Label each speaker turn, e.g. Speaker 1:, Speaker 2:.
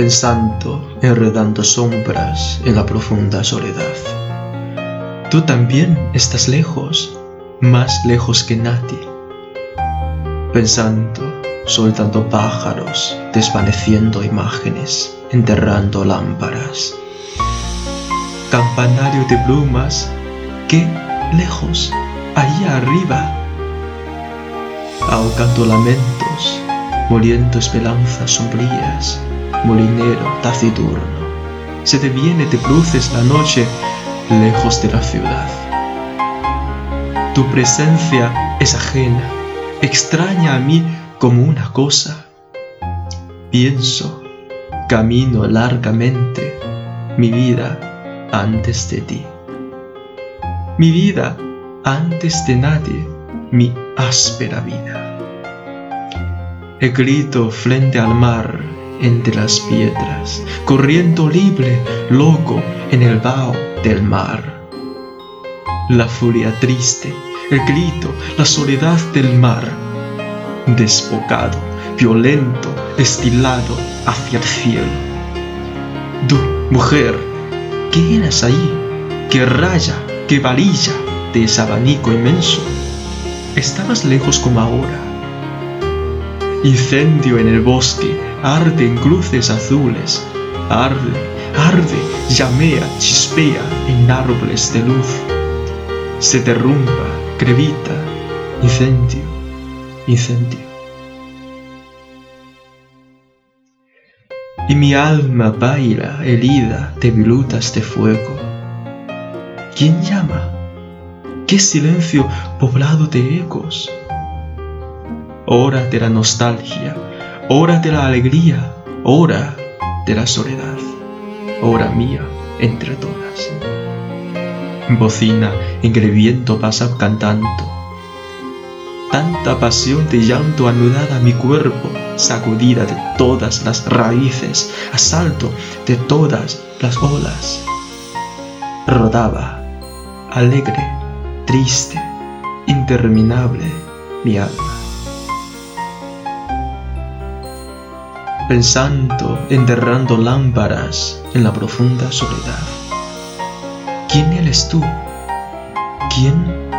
Speaker 1: pensando, enredando sombras en la profunda soledad. Tú también estás lejos, más lejos que nadie. Pensando, soltando pájaros, desvaneciendo imágenes, enterrando lámparas. Campanario de plumas, qué lejos, allí arriba. Ahogando lamentos, muriendo esperanzas sombrías, molinero taciturno. Se te viene de bruces la noche lejos de la ciudad. Tu presencia es ajena, extraña a mí como una cosa. Pienso, camino largamente mi vida antes de ti. Mi vida antes de nadie, mi áspera vida. He grito frente al mar entre las piedras, corriendo libre, loco en el vaho del mar. La furia triste, el grito, la soledad del mar, desbocado, violento, destilado hacia el cielo. Tú, mujer, ¿qué eras ahí? ¿Qué raya, qué varilla de ese abanico inmenso? Estabas lejos como ahora. Incendio en el bosque, arde en cruces azules, arde, arde, llamea, chispea en árboles de luz. Se derrumba, crevita, incendio, incendio. Y mi alma baila herida de virutas de fuego. ¿Quién llama? ¿Qué silencio poblado de ecos? Hora de la nostalgia, hora de la alegría, hora de la soledad, hora mía entre todas. Bocina en el viento pasa cantando. Tanta pasión de llanto anudada a mi cuerpo, sacudida de todas las raíces, asalto de todas las olas. Rodaba, alegre, triste, interminable, mi alma. Pensando, enterrando lámparas en la profunda soledad. ¿Quién eres tú? ¿Quién?